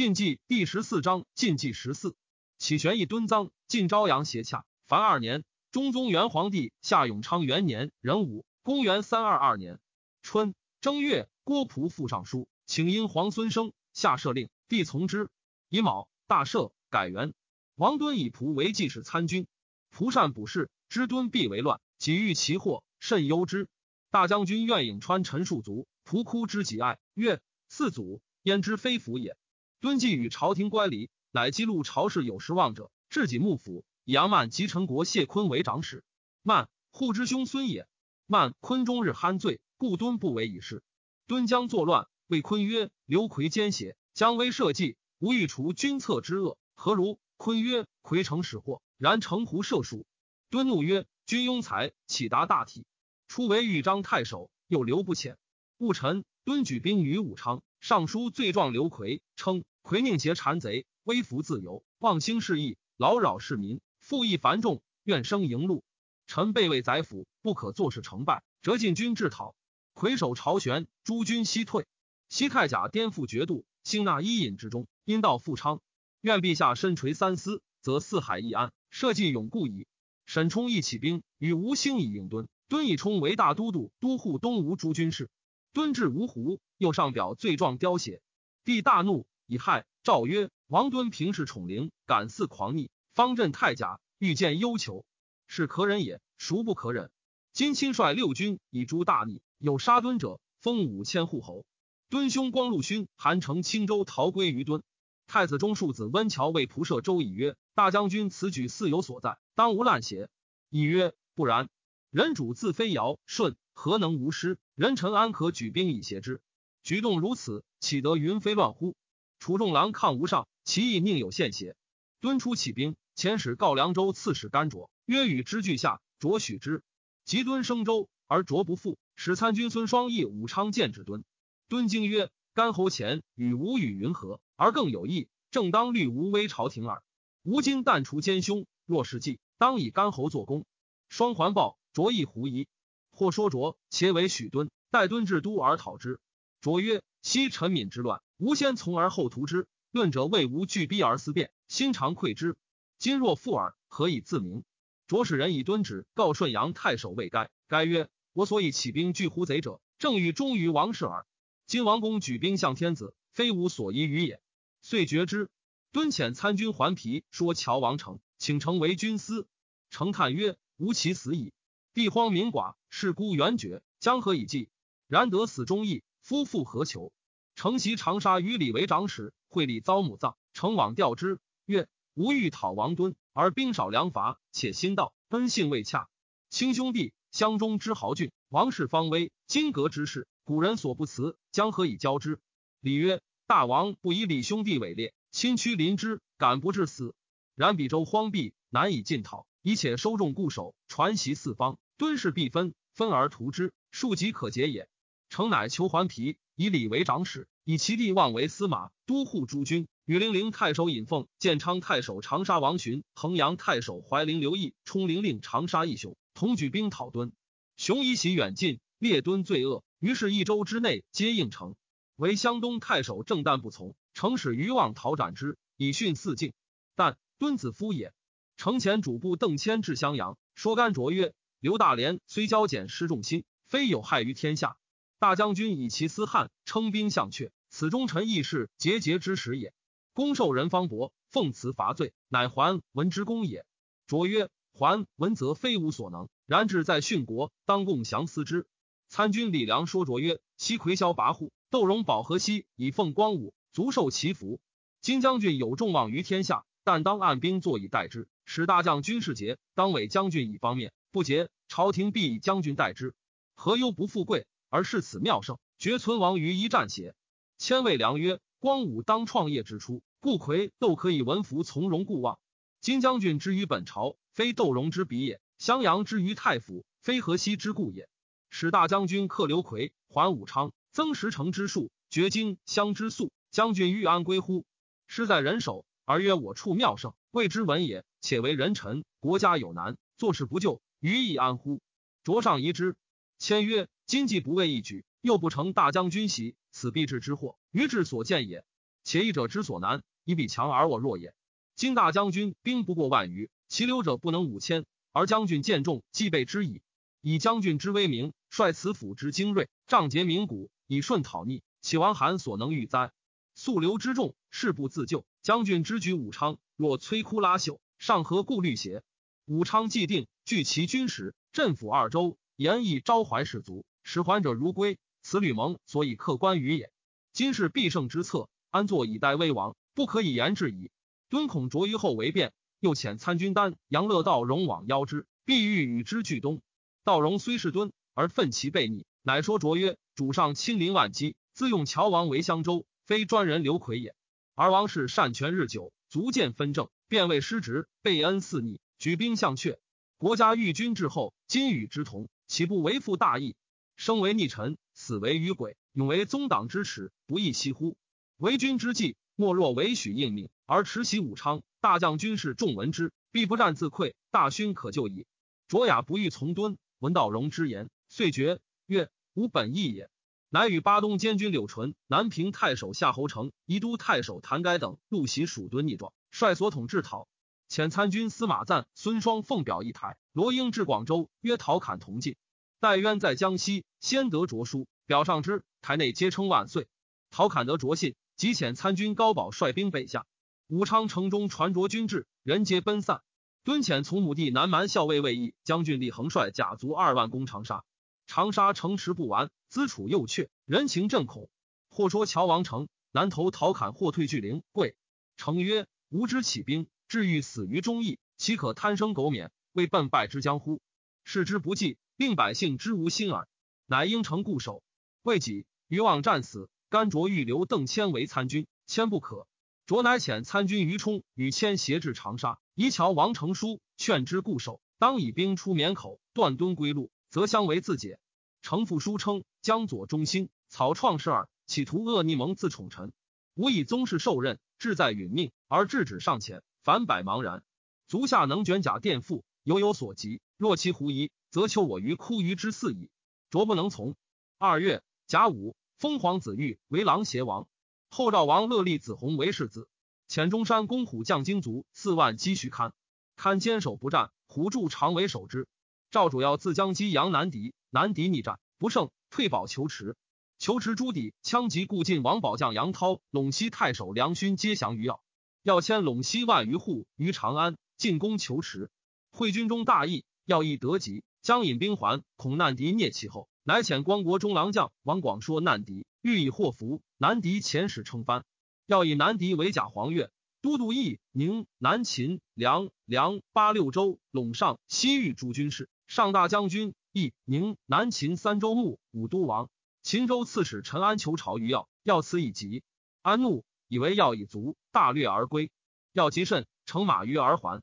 晋纪第十四章晋纪十四，启玄义敦臧，晋昭阳协洽。凡二年，中宗元皇帝夏永昌元年壬午，公元三二二年春正月，郭璞复上书，请因皇孙生，下赦令，帝从之。乙卯，大赦，改元。王敦以仆为记事参军，仆善补事，知敦必为乱，己欲其祸，甚忧之。大将军愿颍川陈树卒，仆哭之己爱，曰：“四祖焉知非福也？”敦既与朝廷乖离，乃记录朝事有失望者，至己幕府，以杨曼及陈国谢坤为长史。曼护之兄孙也。曼坤终日酣醉，故敦不为以事。敦将作乱，谓坤曰：“刘奎奸邪，将威社稷，吾欲除君侧之恶，何如？”坤曰：“奎诚使祸，然城胡射术。”敦怒曰：“君庸才，岂达大体？初为豫章太守，又留不遣。戊辰，敦举兵于武昌，上书罪状刘奎，称。魁宁劫谗贼，威服自由，忘兴事义，劳扰市民，赋役繁重，愿生迎路。臣备位宰辅，不可坐视成败，折进军制讨。魁守朝旋，诸军西退。西太甲颠覆爵度，兴纳伊尹之中，因道富昌。愿陛下身垂三思，则四海一安，社稷永固矣。沈冲亦起兵，与吴兴以应敦。敦以冲为大都督，都护东吴诸军事。敦至芜湖，又上表罪状凋写，帝大怒。以害诏曰：王敦平视宠灵，敢肆狂逆，方镇太甲，欲见忧求，是可忍也，孰不可忍？今亲率六军以诛大逆，有杀敦者，封五千户侯。敦兄光禄勋韩城青州逃归于敦。太子中庶子温峤为仆射周以曰：大将军此举似有所在，当无滥邪？以曰：不然。人主自非尧舜，何能无失？人臣安可举兵以挟之？举动如此，岂得云飞乱乎？楚仲郎抗吴上，其意宁有献邪？敦出起兵，遣使告凉州刺史甘卓，曰：“与之俱下，卓许之。”及敦生州，而卓不复，使参军孙双义武昌见之敦。敦惊曰：“甘侯前与吴与云何？而更有意，正当虑吴威朝廷耳。吴今但除奸凶，若是计，当以甘侯作功。”双环抱卓亦狐疑，或说卓且为许敦，待敦至都而讨之。卓曰：“昔陈敏之乱。”吾先从而后图之，论者为吾拒逼而思变，心常愧之。今若复尔，何以自明？着使人以敦旨告顺阳太守魏该，该曰：我所以起兵拒胡贼者，正欲忠于王室耳。今王公举兵向天子，非吾所宜于也。遂决之。敦遣参军还皮说乔王成，请成为军司。成叹曰：吾其死矣。地荒民寡，士孤援绝，将何以济？然得死忠义，夫复何求？承袭长沙与李为长史，会礼遭母葬，成往调之，曰：“吾欲讨王敦，而兵少粮乏，且心道恩信未洽。亲兄弟，乡中之豪俊，王室方危，金阁之事，古人所不辞，将何以交之？”李曰：“大王不以李兄弟为烈，亲屈临之，敢不至死？然比州荒僻，难以进讨，以且收众固守，传习四方，敦士必分，分而图之，庶几可解也。诚乃求还皮。”以李为长史，以其弟望为司马，都护诸军。与零陵太守尹奉、建昌太守长沙王寻、衡阳太守怀陵刘毅、冲陵令长沙义雄同举兵讨敦。雄以喜远近，列敦罪恶，于是一周之内皆应承。为湘东太守郑旦不从，城使余望讨斩之，以训四境。但敦子夫也。城前主簿邓谦至襄阳，说甘卓曰：“刘大连虽骄简失众心，非有害于天下。”大将军以其私汉，称兵向阙，此忠臣义士节节之始也。公受人方伯，奉辞伐罪，乃还文之功也。卓曰：还文则非吾所能，然志在殉国，当共降思之。参军李良说卓曰：西魁霄跋扈，窦荣保河西，以奉光武，足受其福。今将军有众望于天下，但当按兵坐以待之。使大将军士节，当委将军以方面；不节，朝廷必以将军待之。何忧不富贵？而是此妙胜，绝存亡于一战邪？千谓良曰：光武当创业之初，故魁窦可以文服从容故望。金将军之于本朝，非窦荣之比也；襄阳之于太府，非河西之故也。使大将军克刘奎，还武昌，增十城之数，绝荆襄之粟，将军欲安归乎？失在人手，而曰我处妙胜，谓之文也。且为人臣，国家有难，做事不救，于亦安乎？卓上疑之。谦曰。今既不为一举，又不成大将军席，此必至之祸。于志所见也。且一者之所难，以彼强而我弱也。今大将军兵不过万余，其留者不能五千，而将军见众，既备之矣。以将军之威名，率此府之精锐，仗节名鼓，以顺讨逆，岂王韩所能御哉？素流之众，誓不自救。将军之举武昌，若摧枯拉朽，尚何顾虑邪？武昌既定，据其军实，镇抚二州，严以招怀士卒，使还者如归。此吕蒙所以克关羽也。今是必胜之策，安坐以待危亡，不可以言之矣。敦恐卓于后为变，又遣参军丹杨乐道荣往邀之，必欲与之俱东。道荣虽是敦，而奋其背逆，乃说卓曰：“主上亲临万机，自用乔王为襄州，非专人刘奎也。而王氏善权日久，足见分政，便为失职，备恩赐逆，举兵向阙。国家欲君至后，今与之同，岂不为负大义？生为逆臣，死为余鬼，永为宗党之耻，不亦惜乎？为君之计，莫若为许应命，而持袭武昌。大将军事众闻之，必不战自溃，大勋可救矣。卓雅不欲从敦。”闻道荣之言，遂决曰：“吾本意也。”乃与巴东监军柳纯、南平太守夏侯成、宜都太守谭该等入袭蜀敦逆状，率所统制讨。遣参军司马赞、孙双奉表一台。罗英至广州，约陶侃同进。戴渊在江西，先得着书，表上之，台内皆称万岁。陶侃得着信，即遣参军高宝率兵北下。武昌城中传着军至，人皆奔散。敦遣从母弟南蛮校尉魏义将军李恒率甲卒二万攻长沙，长沙城池不完，资楚又阙，人情震恐。或说乔王城南投陶侃，或退巨陵、贵。城曰：“吾之起兵，至欲死于忠义，岂可贪生苟免，为奔败之将乎？视之不计，令百姓之无心耳。乃应城固守。未几，余望战死，甘卓欲留邓谦为参军，谦不可。卓乃遣参军于冲与谦协至长沙。”宜乔王成书劝之固守，当以兵出绵口，断敦归路，则相为自解。程父书称江左中兴，草创事耳，企图恶逆蒙自宠臣。吾以宗室受任，志在殒命，而制止尚浅，反百茫然。足下能卷甲垫腹，犹有所及。若其狐疑，则求我于枯鱼之肆矣。卓不能从。二月甲午，封皇子玉为琅邪王，后赵王乐立子弘为世子。遣中山公虎将精卒四万积徐堪，堪坚守不战，虎柱常为守之。赵主要自将击杨南敌，南敌逆战不胜，退保求池。求池朱棣枪及故晋王保将杨涛，陇西太守梁勋皆降于要。要迁陇西万余户于长安，进攻求池。会军中大义，要义得吉，将引兵还，恐难敌灭其后，乃遣光国中郎将王广说难敌，欲以祸福。南敌遣使称藩。要以南敌为假黄钺，都督义宁、南秦、梁、梁八六州、陇上、西域诸军事，上大将军义宁、南秦三州牧、武都王。秦州刺史陈安求朝于要，要此以急。安怒，以为要以足，大略而归。要极甚，乘马于而还，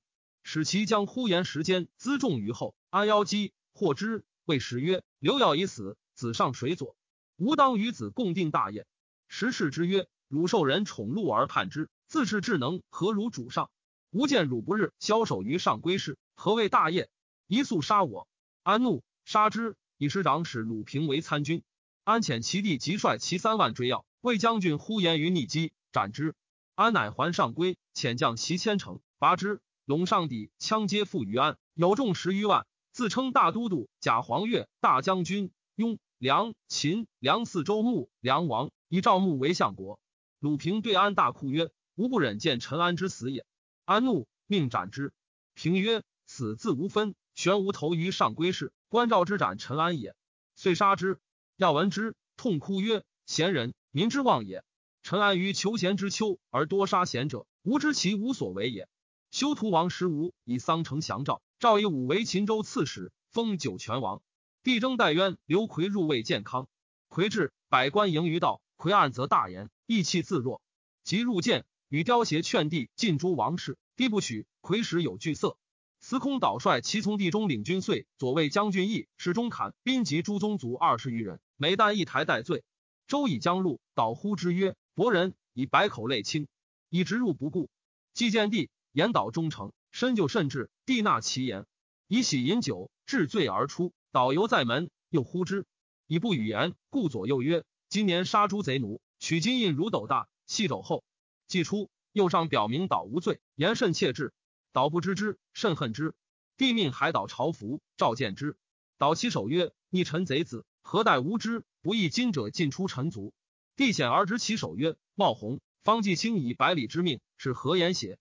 使其将呼延时间辎重于后。安邀击，获之，谓时曰：“刘耀已死，子上谁佐？吾当与子共定大业。”时事之曰。汝受人宠禄而叛之，自恃智能，何如主上？吾见汝不日枭首于上归氏，何谓大业？一速杀我！安怒，杀之。以师长使鲁平为参军，安遣其弟即率其三万追要，魏将军呼延于逆击，斩之。安乃还上归，遣将其千乘拔之。陇上邸枪皆附于安，有众十余万，自称大都督、假黄钺、大将军、雍、梁、秦、梁四州牧、梁王，以赵牧为相国。鲁平对安大哭曰：“吾不忍见陈安之死也。”安怒，命斩之。平曰：“死自无分，悬无头于上归氏，关照之斩陈安也。”遂杀之。要闻之，痛哭曰：“贤人，民之望也。陈安于求贤之秋而多杀贤者，吾知其无所为也。”修图王时吴以桑城降赵，赵以武为秦州刺史，封九泉王。帝征戴渊、刘奎入魏建康，奎至，百官迎于道，奎暗则大言。意气自若，即入见，与刁协劝帝尽诛王室，帝不许。魁时有惧色，司空导率其从地中领军遂左卫将军义使中侃兵及诸宗族二十余人，每旦一台待罪。周以将入，导呼之曰：“伯仁以百口泪清，以直入不顾。既见帝言导忠诚，深就甚至，帝纳其言，以喜饮酒，治罪而出。导游在门，又呼之，以不语言，故左右曰：今年杀诸贼奴。”取金印如斗大，细肘后，既出，右上表明岛无罪，言甚切志。岛不知之，甚恨之。帝命海岛朝服，召见之。岛其首曰：“逆臣贼子，何待无知？不义今者尽出臣族。”帝显而执其首曰：“茂弘，方继卿以百里之命，是何言邪？”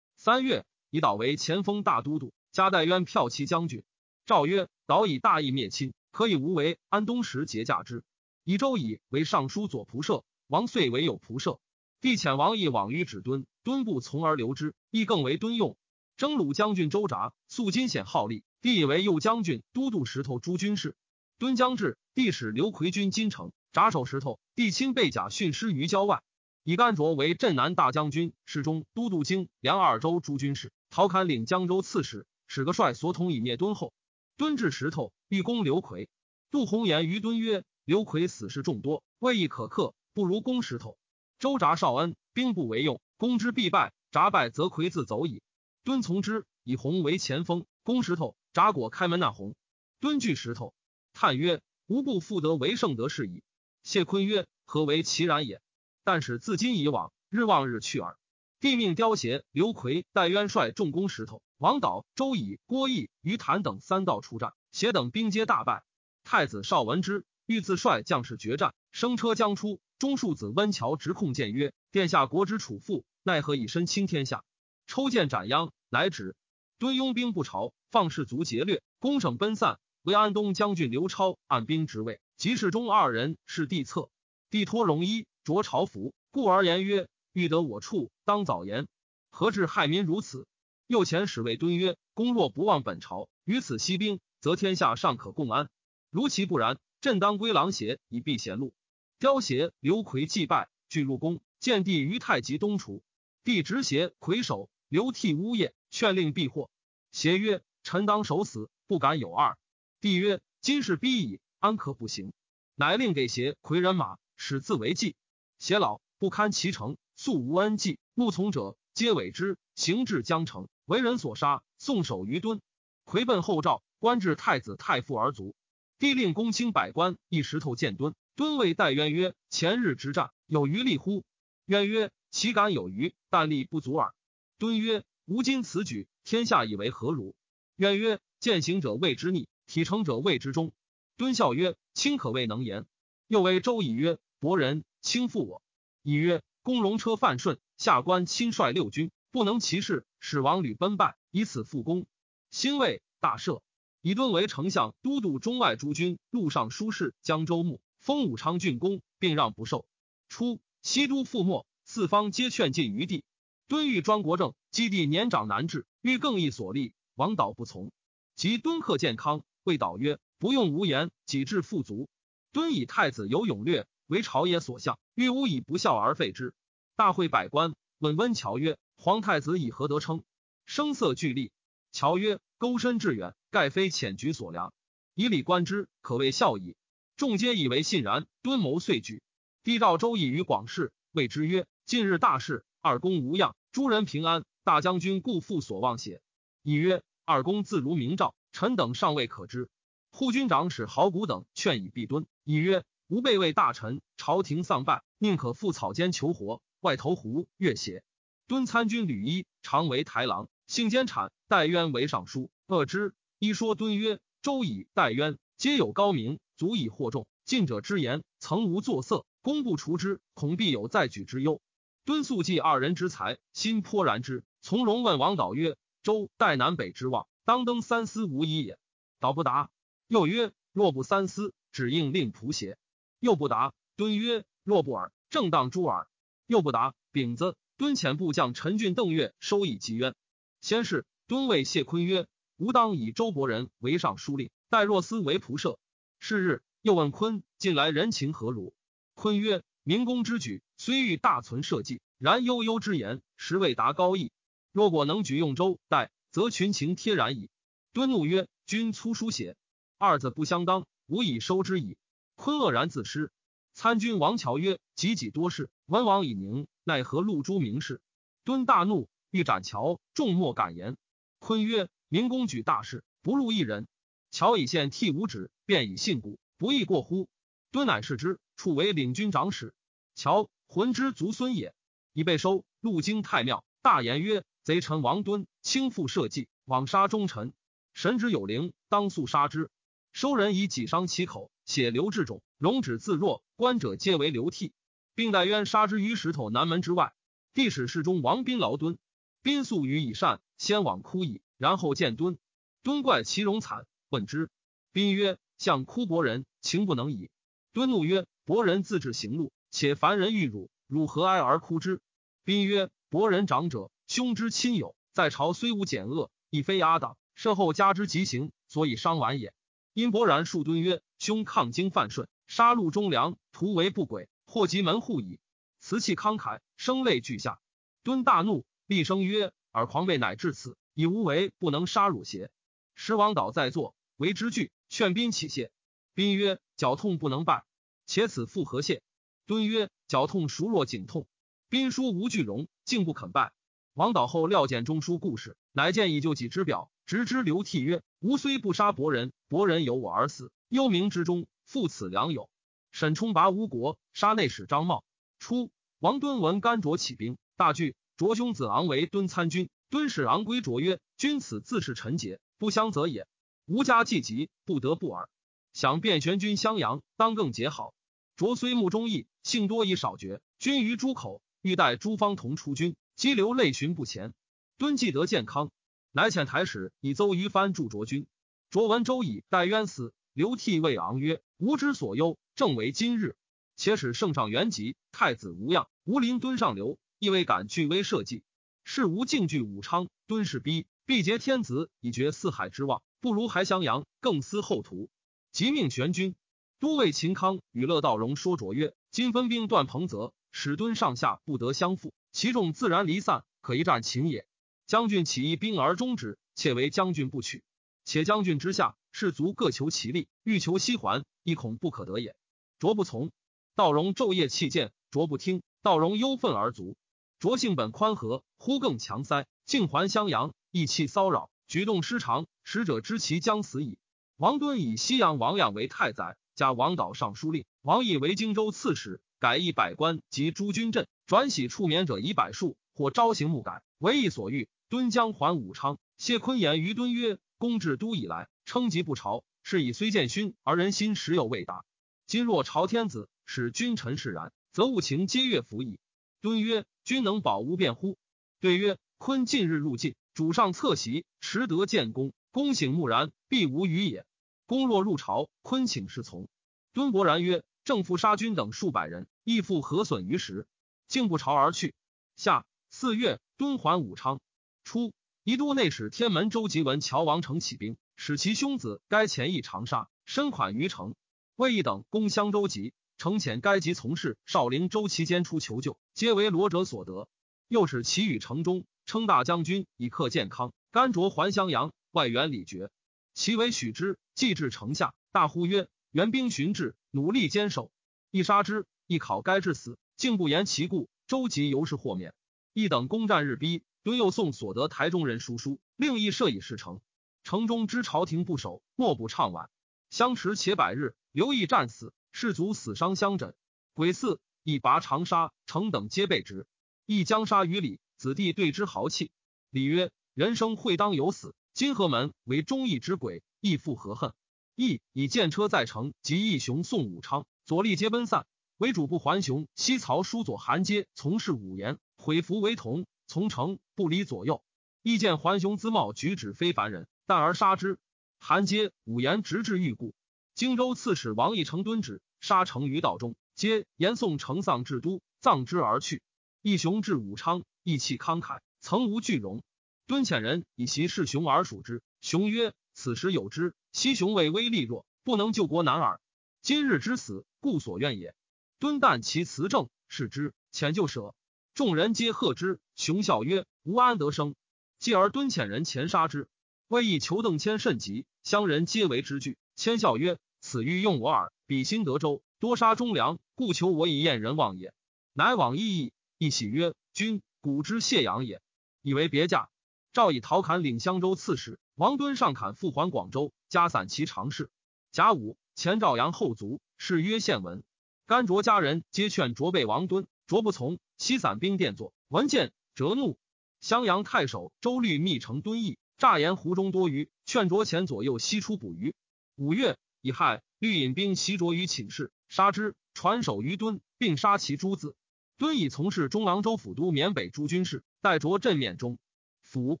三月，以岛为前锋大都督，加代渊骠骑将军。诏曰：“岛以大义灭亲，可以无为。安东时节驾之。以周以为尚书左仆射，王遂为右仆射。帝遣王毅往于止敦，敦不从而留之，亦更为敦用。征虏将军周札，素金显好立，帝以为右将军、都督石头诸军事。敦将至，帝使刘奎军金城，札守石头。帝亲备甲训师于郊外，以甘卓为镇南大将军、侍中、都督京、梁二州诸军事。陶侃领江州刺史，使个帅所统以灭敦后。敦至石头，欲攻刘奎。杜弘言于敦曰：“刘奎死士众多，未易可克，不如攻石头。”周札少恩，兵不为用，攻之必败。札败则魁自走矣。敦从之，以红为前锋，攻石头。札果开门纳红。敦据石头，叹曰：“吾不复得为圣德是矣。”谢坤曰：“何为其然也？但使自今以往，日望日去耳。”帝命刁协、刘奎、戴渊率众攻石头。王导、周乙、郭义、于谭等三道出战，协等兵皆大败。太子少闻之，欲自率将士决战，生车将出。中庶子温峤直控谏曰：“殿下国之储父，奈何以身倾天下？”抽剑斩央，乃止。敦拥兵不朝，放士卒劫掠，攻省奔散。为安东将军刘超按兵职位，及侍中二人是帝策。帝托戎衣，着朝服，故而言曰：“欲得我处，当早言。何至害民如此？”右前使谓敦曰：“公若不忘本朝，于此息兵，则天下尚可共安。如其不然，朕当归狼邪，以避贤路。”刁邪、刘奎祭拜，俱入宫，见帝于太极东厨。帝执邪魁首，流涕呜咽，劝令避祸。邪曰：“臣当守死，不敢有二。”帝曰：“今事逼矣，安可不行？”乃令给邪魁人马，使自为计。偕老不堪其成，素无恩计，慕从者皆委之，行至江城，为人所杀，送首于敦。魁奔后赵，官至太子太傅而卒。帝令公卿百官，一石头见敦。敦谓戴渊曰：“前日之战，有余力乎？”渊曰：“岂敢有余，但力不足耳。”敦曰：“吾今此举，天下以为何如？”渊曰：“践行者谓之逆，体成者谓之忠。”敦笑曰：“卿可谓能言。”又谓周乙曰：“伯仁，卿负我。”以曰：“公戎车犯顺，下官亲率六军，不能其事，使王吕奔败，以此复功。兴魏大赦，以敦为丞相，都督中外诸军，路上书事，江州牧。封武昌郡公，并让不受。初，西都覆没，四方皆劝进于地。敦欲专国政，基地年长难治，欲更易所立。王导不从。及敦克健康，谓导曰：“不用无言，己志富足。”敦以太子有勇略，为朝野所向，欲吾以不孝而废之。大会百官，问温峤曰：“皇太子以何得称？”声色俱厉。乔曰：“钩深致远，盖非浅举所量。以礼观之，可谓孝矣。”众皆以为信然，敦谋遂举。帝召周易于广室，谓之曰：“近日大事，二公无恙，诸人平安。大将军故复所望写。”乙曰：“二公自如明诏，臣等尚未可知。”护军长史郝谷等劝以避敦。乙曰：“吾辈为大臣，朝廷丧败，宁可赴草间求活，外投胡越邪。”敦参军吕一，常为台郎，性奸谄。戴渊为尚书，恶之。一说敦曰：“周以戴渊皆有高明。”足以惑众，近者之言，曾无作色。公不除之，恐必有再举之忧。敦素记二人之才，心颇然之。从容问王导曰：“周代南北之望，当登三司无疑也。”导不答。又曰：“若不三司，只应令仆邪？”又不答。敦曰：“若不尔，正当诸尔。”又不答。丙子，敦遣部将陈俊、邓岳收以及冤。先是，敦谓谢坤曰：“吾当以周伯仁为尚书令，待若思为仆射。”是日，又问坤近来人情何如？坤曰：“明公之举，虽欲大存社稷，然悠悠之言，实未达高义。若果能举用周代，则群情贴然矣。”敦怒曰：“君粗书写，二字不相当，吾以收之矣。”坤愕然自失。参军王乔曰：“己己多事，文王以宁，奈何露诸名士？”敦大怒，欲斩乔，众莫敢言。坤曰：“明公举大事，不露一人。”乔以献替五指，便以信古，不亦过乎？敦乃视之，处为领军长史。乔浑之族孙也，已被收，路经太庙，大言曰：“贼臣王敦轻负社稷，枉杀忠臣。神之有灵，当速杀之。”收人以己伤其口，血流至踵，容止自若，观者皆为流涕，并带冤杀之于石头南门之外。帝使侍中王斌劳敦，斌素于以善，先往哭矣，然后见敦。敦怪其容惨，问之。斌曰：“向哭伯人，情不能已。”敦怒曰：“伯人自治行路，且凡人遇辱，汝何哀而哭之？”斌曰：“伯人长者，兄之亲友，在朝虽无简恶，亦非阿党，事后加之极刑，所以伤晚也。”因伯然数敦曰：“兄抗经犯顺，杀戮忠良，图为不轨，祸及门户矣。”辞气慷慨，声泪俱下。敦大怒，厉声曰：“尔狂悖乃至此，以无为不能杀汝邪？”时王导在座，为之惧，劝宾起谢。宾曰：“脚痛不能拜，且此复何谢？”敦曰：“脚痛孰若颈痛？”宾书无惧容，竟不肯拜。王导后料见中书故事，乃见以就己之表。直之流涕曰：“吾虽不杀伯仁，伯仁有我而死，幽冥之中，负此良友。”沈冲拔吴国，杀内史张茂。初，王敦闻甘卓起兵，大惧。卓兄子昂为敦参军，敦使昂归卓曰：“君此自是臣节，不相则也。吾家既急，不得不尔。想便玄君襄阳，当更结好。”卓虽目中义，性多以少绝。君于诸口，欲待诸方同出军，激流泪寻不前。敦既得健康。乃遣台使以邹于藩助卓君，卓闻周以待冤死，流涕谓昂曰：“吾之所忧，正为今日。且使圣上元吉，太子无恙，吾临敦上流，亦未敢拒威社稷。是吾敬惧武昌，敦士逼，必结天子，以绝四海之望，不如还襄阳，更思后图。即命玄军都尉秦康与乐道荣说卓曰：今分兵断彭泽，使敦上下不得相负，其众自然离散，可一战擒也。”将军起义兵而终之，且为将军不取。且将军之下士卒各求其利，欲求西还，亦恐不可得也。卓不从，道荣昼夜弃谏，卓不听。道荣忧愤而卒。卓性本宽和，忽更强塞，竟还襄阳，意气骚扰，举动失常。使者知其将死矣。王敦以西阳王养为太宰，加王导尚书令，王毅为荆州刺史，改易百官及诸军镇，转徙处免者以百数，或朝行暮改，为意所欲。敦将还武昌，谢坤言于敦曰：“公至都以来，称疾不朝，是以虽见勋而人心时有未达。今若朝天子，使君臣释然，则物情皆悦服矣。”敦曰：“君能保无变乎？”对曰：“坤近日入晋，主上侧席，持得建功，公醒木然，必无虞也。公若入朝，坤请侍从。”敦勃然曰：“正负杀君等数百人，亦复何损于时？竟不朝而去。”下四月，敦还武昌。初，宜都内史天门周吉闻乔王城起兵，使其兄子该前邑长沙，身款于城。魏义等攻襄州急，城遣该及从事少陵周期间出求救，皆为罗者所得。又使其与城中称大将军，以克健康。甘卓还襄阳，外援李傕，其为许之，既至城下，大呼曰：“援兵寻至，努力坚守。”一杀之，一考该致死，竟不言其故。周吉由是豁免。一等攻战日逼。敦又送所得台中人书书，另议设以事成。城中知朝廷不守，莫不怅惋。相持且百日，刘毅战死，士卒死伤相枕。鬼巳，以拔长沙城等皆被执。亦将杀于李，子弟对之豪气。李曰：“人生会当有死，金河门为忠义之鬼，亦复何恨？”义以剑车在城，及义雄送武昌，左立皆奔散。为主不还雄，西曹叔左韩阶从事武言，毁服为同。从城不离左右，亦见桓雄姿貌举止非凡人，但而杀之。韩皆五言直至欲故。荆州刺史王义成敦旨，杀成于道中，皆言送成丧至都，葬之而去。义雄至武昌，意气慷慨，曾无惧容。敦遣人以袭是雄而属之。雄曰：“此时有之，昔雄为威力弱，不能救国难耳。今日之死，故所愿也。”敦但其辞政，是之，遣就舍。众人皆贺之。雄笑曰：“吾安得生？”继而敦遣人前杀之。魏以求邓谦甚急，乡人皆为之惧。谦笑曰：“此欲用我耳。比心德州，多杀忠良，故求我以验人望也。”乃往异议，一喜曰：“君古之谢阳也。”以为别驾。赵以陶侃领襄州刺史，王敦上侃复还广州，加散其常侍。甲午，前赵阳后卒，谥曰献文。甘卓家人皆劝卓备王敦，卓不从。西散兵殿坐。闻见，折怒。襄阳太守周律密城敦义，诈言湖中多鱼，劝着前左右西出捕鱼。五月，乙亥，律引兵袭着于寝室，杀之，传首于敦，并杀其诸子。敦以从事中郎州府都缅北诸军事，待着镇面中府，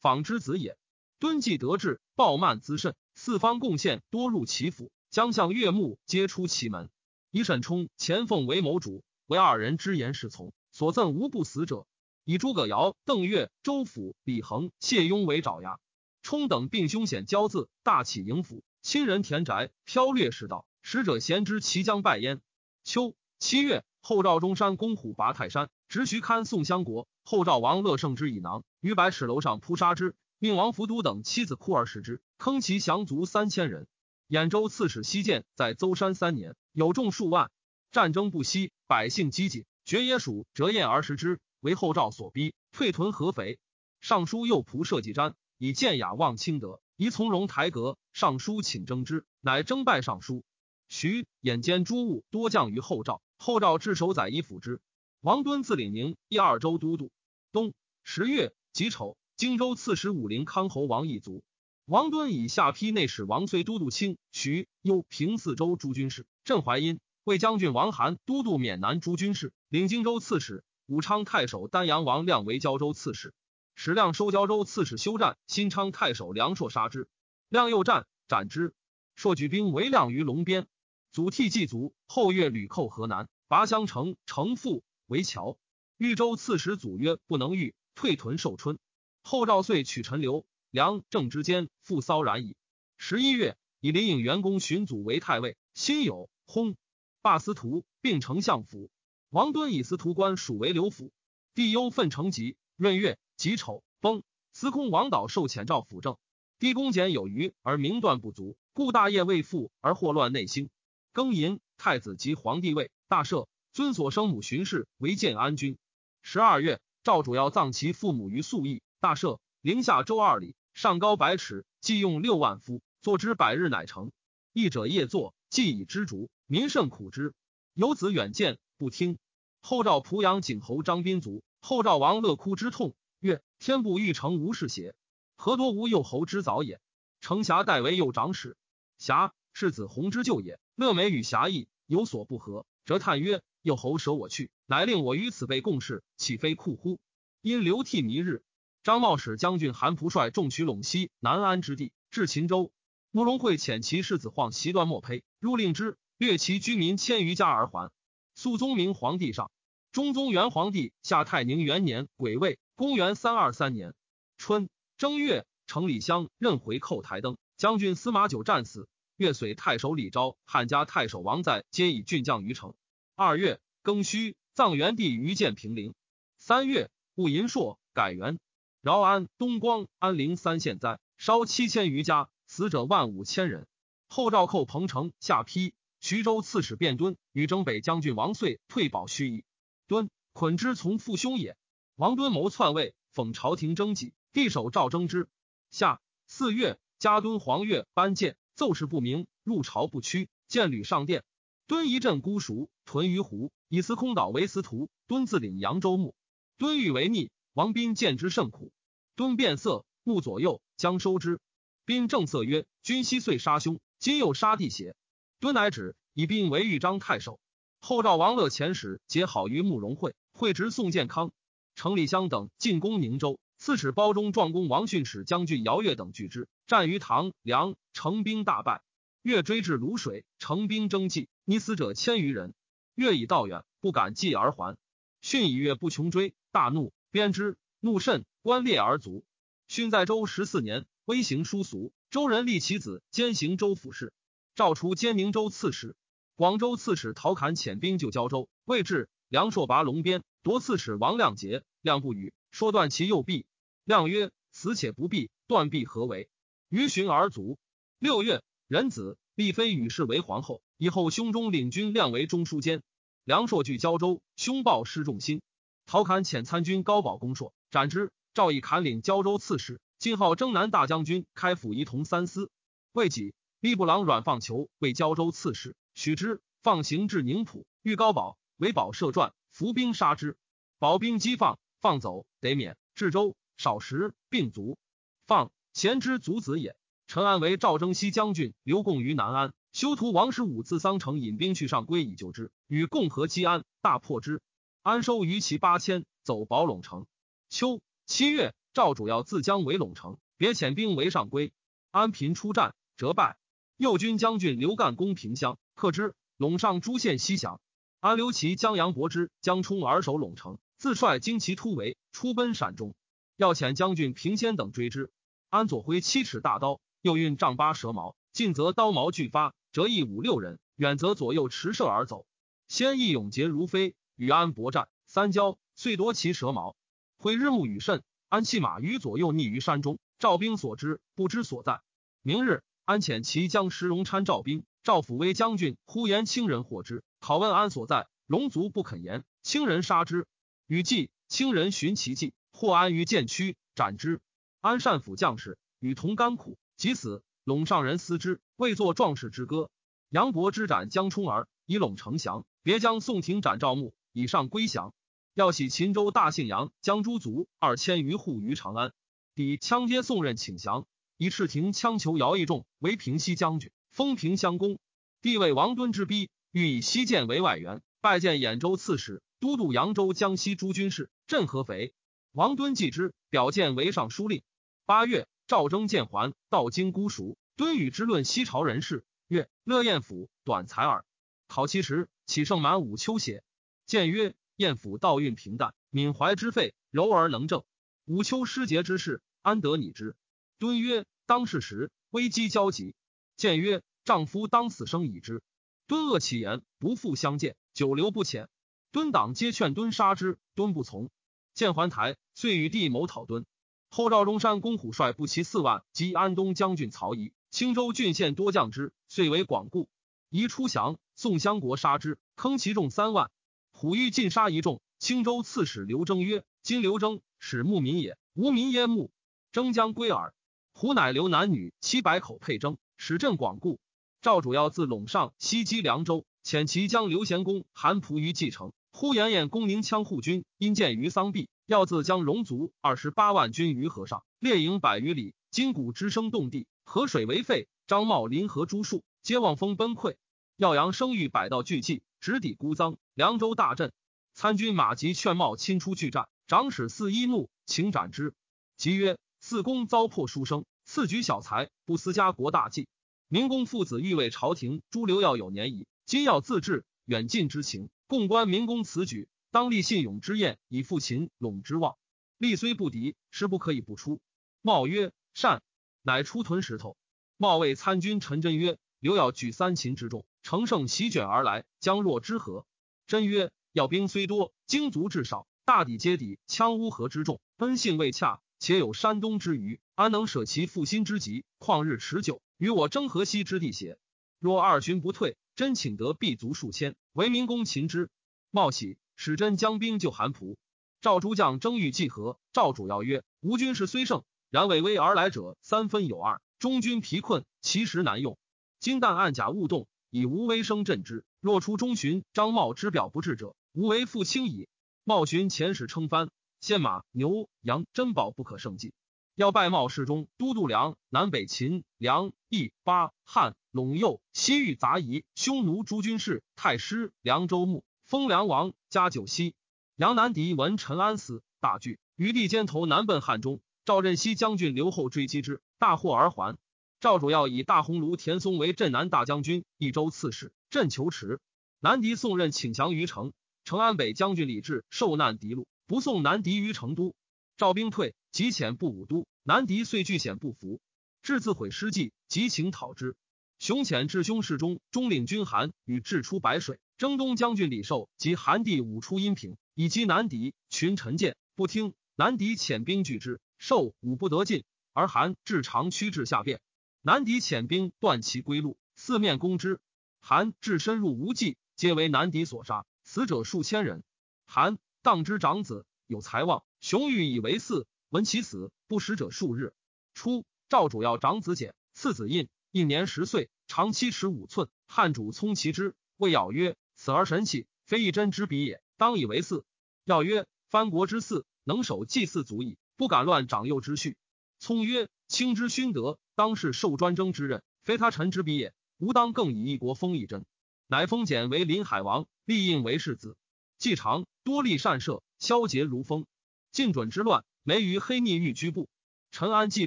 访之子也。敦既得志，暴慢滋甚，四方贡献多入其府，将相岳幕皆出其门。以沈冲、钱凤为谋主，为二人之言是从，所赠无不死者。以诸葛瑶、邓岳、周辅、李恒、谢雍为爪牙，冲等并凶险骄恣，大起营府，亲人田宅，剽掠世道。使者咸知其将败焉。秋七月，后赵中山攻虎拔泰山，执徐堪宋襄国。后赵王乐胜之以囊于百尺楼上扑杀之，命王福都等妻子哭而食之，坑其降卒三千人。兖州刺史西涧在邹山三年，有众数万，战争不息，百姓饥馑，绝野鼠折燕而食之。为后赵所逼，退屯合肥。尚书右仆射季瞻以见雅望清德，宜从容台阁。尚书请征之，乃征拜尚书。徐眼见诸物多降于后赵，后赵至守宰以辅之。王敦自领宁一二州都督。冬十月己丑，荆州刺史武陵康侯王一族。王敦以下邳内史王燧都督卿徐幽平四州诸军事。镇淮阴魏将军王涵都督缅南诸军事，领荆州刺史。武昌太守丹阳王亮为胶州刺史，史亮收胶州刺史休战，新昌太守梁硕杀之，亮又战，斩之。硕举兵围亮于龙边，祖逖祭卒。后月屡寇河南，拔襄城，城复为桥。豫州刺史祖曰：“不能御，退屯寿春。”后赵遂取陈留、梁郑之间，复骚然矣。十一月，以林颖元公寻祖为太尉，辛酉，薨，罢司徒，并丞相府。王敦以司徒官属为刘府，帝忧愤成疾，闰月己丑崩。司空王导受遣诏辅政，低公俭有余而名断不足，故大业未复而祸乱内兴。庚寅，太子及皇帝位，大赦，尊所生母荀氏为建安君。十二月，赵主要葬其父母于宿邑，大赦，陵下周二里，上高百尺，计用六万夫，坐之百日乃成。义者夜作，既以知竹，民甚苦之。有子远见。不听，后赵濮阳景侯张宾卒，后赵王乐哭之痛，曰：“天不欲成无事邪？何多无幼侯之早也？”程霞代为右长史，霞是子弘之舅也。乐美与侠义有所不合，辄叹曰：“幼侯舍我去，乃令我于此辈共事，岂非酷乎？”因流涕弥日。张茂使将军韩仆率众取陇西南安之地，至秦州。慕容会遣其世子晃袭断莫胚，入令之，掠其居民千余家而还。肃宗明皇帝上，中宗元皇帝下泰宁元年癸未，公元三二三年春正月，城里乡任回寇台灯，将军司马九战死。月遂太守李昭、汉家太守王在皆以郡将于城。二月庚戌，葬元帝于建平陵。三月戊寅朔，改元。饶安、东光、安陵三县灾，烧七千余家，死者万五千人。后赵寇彭城，下邳。徐州刺史卞敦与征北将军王遂退保盱眙，敦捆之从父兄也。王敦谋篡位，讽朝廷征己，帝首诏征之。夏四月，加敦黄钺班谏，奏事不明，入朝不趋，见履上殿。敦一镇孤熟，屯于湖，以司空岛为司徒。敦自领扬州牧。敦欲为逆，王斌见之甚苦。敦变色，目左右，将收之。斌正色曰：“君昔遂杀兄，今又杀弟邪？”敦乃止，以兵为豫章太守。后赵王乐遣使结好于慕容会，会执宋建康、程礼香等进攻宁州。刺史包中壮公王训使将军姚越等拒之，战于唐梁，成兵大败。越追至泸水，成兵征济，溺死者千余人。越已道远，不敢继而还。训以越不穷追，大怒，鞭之，怒甚，关裂而卒。训在州十四年，威行殊俗，周人立其子兼行州府事。赵除兼明州刺史，广州刺史陶侃遣兵救胶州，未至，梁硕拔龙鞭夺刺史王亮节，亮不语，说断其右臂。亮曰：“死且不避，断臂何为？”于寻而卒。六月，仁子立妃与氏为皇后，以后兄中领军亮为中书监。梁硕据胶州，凶暴失众心。陶侃遣参军高保公硕，斩之。赵以侃领胶州刺史，今号征南大将军，开府仪同三司。未几。吏部郎阮放求为胶州刺史，许之放行至宁浦，遇高保为保射传，伏兵杀之。保兵击放，放走，得免。至州少时，病卒。放贤之族子也。陈安为赵征西将军，留贡于南安。修图王十五自桑城引兵去上归以救之，与共和击安，大破之。安收余其八千，走保陇城。秋七月，赵主要自将围陇城，别遣兵围上归。安平出战，折败。右军将军刘干攻平乡，克之。陇上诸县西降。安留其将杨伯之、江冲而守陇城，自率精骑突围，出奔陕中。要遣将军平先等追之。安左挥七尺大刀，右运丈八蛇矛，近则刀矛俱发。折翼五六人，远则左右持射而走。先义勇捷如飞，与安搏战三交，遂夺其蛇矛。挥日暮雨甚，安弃马于左右，匿于山中。赵兵所知，不知所在。明日，安遣其将石荣参赵兵。赵辅威将军呼延清人获之，拷问安所在，龙族不肯言。清人杀之。与计，清人寻其计，获安于剑区，斩之。安善抚将士，与同甘苦，即死。陇上人思之，未作壮士之歌。杨伯之斩江充儿，以陇城降。别将宋廷斩赵牧，以上归降。要喜秦州大姓杨江诸族二千余户于长安。抵羌接宋任请降，以赤亭羌酋姚义仲为平西将军，封平襄公。帝为王敦之逼，欲以西建为外援，拜见兖州刺史、都督扬州、江西诸军事，镇合肥。王敦继之，表见为尚书令。八月。赵征见还，到京孤熟。敦与之论西朝人事，曰：“乐彦甫短才耳。考其时，岂胜满武丘邪？”见曰：“彦甫道运平淡，敏怀之废，柔而能正。武丘失节之事，安得拟之？”敦曰：“当世时，危机交集。”见曰：“丈夫当死生已之。”敦恶其言，不复相见，久留不遣。敦党皆劝敦杀之，敦不从。见还台，遂与帝谋讨敦。后赵中山公虎率步骑四万击安东将军曹仪，青州郡县多将之，遂为广固。仪出降，宋襄国杀之，坑其众三万。虎欲尽杀一众，青州刺史刘征曰：“今刘征使牧民也，无民焉牧。征将归耳。”胡乃留男女七百口配征，使镇广固。赵主要自陇上西击凉州，遣其将刘贤公韩仆于继承。呼延彦攻宁羌护军，因见于桑壁。要自将戎卒二十八万军于河上，列营百余里，金鼓之声动地，河水为沸。张茂临河诸树，皆望风崩溃。耀阳声誉百道俱寂，直抵孤臧。凉州大震，参军马吉劝茂亲出拒战，长史四一怒，请斩之。即曰：四公遭破书生，赐举小财，不思家国大计。明公父子欲为朝廷诛刘耀有年矣，今要自治，远近之情，共观明公此举。当立信勇之宴，以复秦陇之望。力虽不敌，实不可以不出。茂曰：“善。”乃出屯石头。茂谓参军陈真曰：“刘要举三秦之众，乘胜席卷而来，将若之何？”真曰：“要兵虽多，精卒至少，大抵皆抵羌乌合之众，奔信未洽，且有山东之余，安能舍其负心之急，旷日持久，与我争河西之地邪？若二旬不退，真请得必卒数千，为民公擒之。”茂喜。使真将兵救韩蒲，赵诸将争欲计和。赵主要曰：“吴军势虽胜，然为危而来者三分有二。中军疲困，其实难用。今旦暗甲勿动，以无威声震之。若出中旬，张茂之表不至者，无为复轻矣。”茂寻前使称藩，献马牛羊珍宝不可胜计。要拜茂世中都督梁南北秦梁益巴汉陇右西域杂夷匈奴诸军事太师凉州牧。封梁王，加九锡。杨南迪闻陈安死，大惧，余地肩头南奔汉中。赵任西将军刘后追击之，大获而还。赵主要以大鸿胪田松为镇南大将军、益州刺史，镇求池。南迪送任请降于城。成安北将军李治受难敌路，不送南迪于成都。赵兵退，即遣部武都。南迪遂拒险不服，至自毁失计，即请讨之。雄遣至凶士中，中领军韩与至出白水。征东将军李寿及韩帝武出阴平，以击南敌。群臣见不听，南敌遣兵拒之，寿武不得进，而韩至长驱至下便。南敌遣兵断其归路，四面攻之。韩至深入无计，皆为南敌所杀，死者数千人。韩当之长子有才望，雄欲以为嗣，闻其死，不食者数日。初，赵主要长子简，次子印，一年十岁，长七尺五寸。汉主聪其之，谓咬曰。此而神器，非一真之笔也，当以为嗣。要曰：藩国之嗣，能守祭祀足矣，不敢乱长幼之序。聪曰：卿之勋德，当是受专征之任，非他臣之比也。吾当更以一国封一真。乃封简为临海王，立印为世子。季长多立善射，消节如风。晋准之乱，没于黑逆欲居部。陈安祭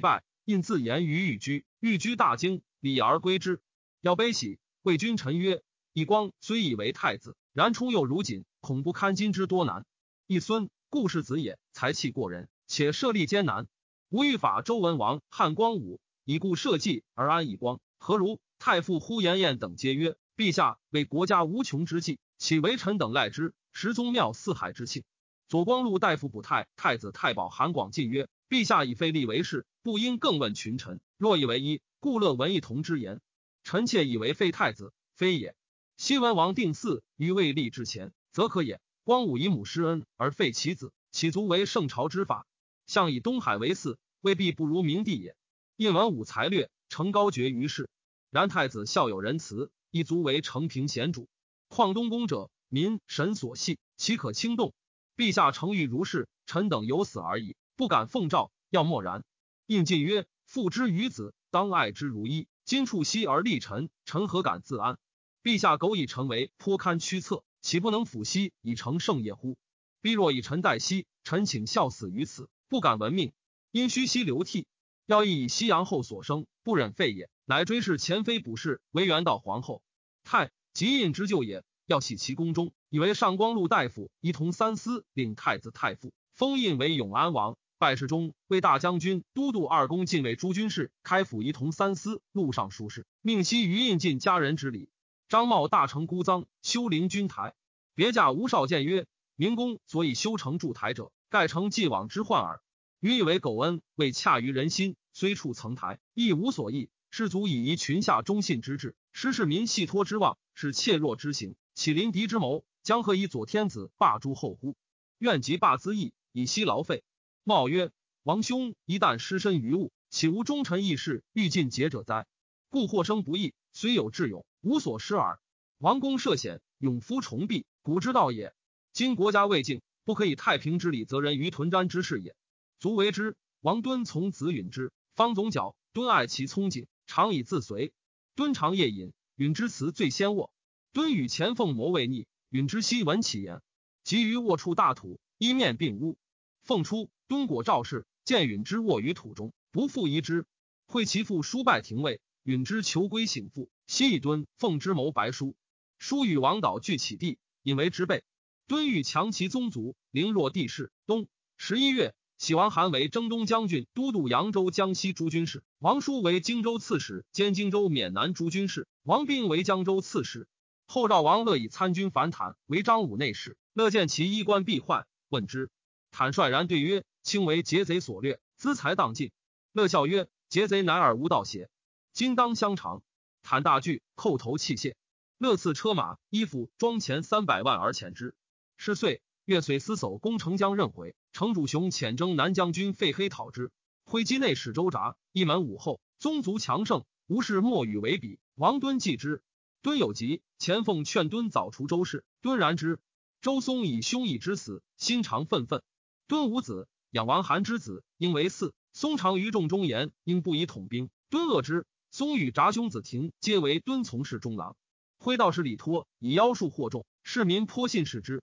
拜，印自言于欲居。欲居大惊，礼而归之。要悲喜，谓君臣曰：义光虽以为太子，然出幼如锦，恐不堪今之多难。一孙故世子也，才气过人，且设立艰难。吾欲法周文王、汉光武，以故社稷而安以光，何如？太傅呼延晏等皆曰：陛下为国家无穷之计，岂为臣等赖之？十宗庙四海之庆。左光禄大夫补太太子太保韩广进曰：陛下以废立为事，不应更问群臣。若以为一，故乐闻一同之言。臣妾以为废太子，非也。西文王定嗣于未立之前，则可也。光武以母施恩而废其子，岂足为圣朝之法？相以东海为嗣，未必不如明帝也。印文武才略，成高绝于世。然太子孝有仁慈，亦足为承平贤主。况东宫者，民神所系，岂可轻动？陛下诚欲如是，臣等有死而已，不敢奉诏。要默然。应晋曰：“父之于子，当爱之如一。今处息而立臣，臣何敢自安？陛下苟以臣为颇堪屈策，岂不能抚息以成圣业乎？必若以臣待息，臣请效死于此，不敢闻命。因虚息流涕。要亦以西阳后所生，不忍废也。”乃追谥前妃卜氏为元道皇后，太极印之旧也。要徙其宫中，以为上光禄大夫，一同三司，领太子太傅，封印为永安王。拜侍中，为大将军、都督二宫禁卫诸军事，开府仪同三司，录尚书事，命西于印进家人之礼。张茂大成孤臧，修陵君台。别驾吴少见曰：明公所以修成筑台者，盖成既往之患耳。余以为苟恩未洽于人心，虽处层台，亦无所益。士卒以遗群下忠信之志，失市民系托之望，是怯弱之行，起临敌之谋，将何以左天子罢诸后乎？愿即罢资役，以息劳费。茂曰：王兄一旦失身于物，岂无忠臣义士欲尽节者哉？故获生不义，虽有智勇，无所失耳。王公涉险，勇夫重弊，古之道也。今国家未靖，不可以太平之礼责人于屯瞻之事也。足为之。王敦从子允之，方总角，敦爱其聪谨。常以自随，敦常夜饮，允之辞最先卧。敦与前凤谋未逆，允之悉闻其言，急于卧处大土，一面并屋。凤出，敦果赵氏见允之卧于土中，不复疑之。会其父书拜廷尉，允之求归省父。悉以敦奉之谋白书。书与王导俱起地，引为之备。敦欲强其宗族，凌弱地势。冬十一月。喜王韩为征东将军、都督扬州、江西诸军事；王叔为荆州刺史兼荆州、缅南诸军事；王斌为江州刺史。后赵王乐以参军反坦为张武内史，乐见其衣冠必坏，问之，坦率然对曰：“卿为劫贼所掠，资财荡尽。”乐笑曰：“劫贼乃尔无道邪？今当相偿。”坦大惧，叩头泣谢。乐赐车马、衣服、装钱三百万而遣之。是岁，月遂司守攻城将任回。城主雄遣征南将军费黑讨之，挥击内史周札一门武后，宗族强盛，无事莫与为比。王敦继之，敦有疾，钱奉劝敦早除周氏，敦然之。周松以兄义之死，心肠愤愤。敦无子，养王韩之子，应为嗣。松常于众中言，应不以统兵。敦恶之。松与札兄子廷皆为敦从事中郎。挥道士李托以妖术惑众，市民颇信视之。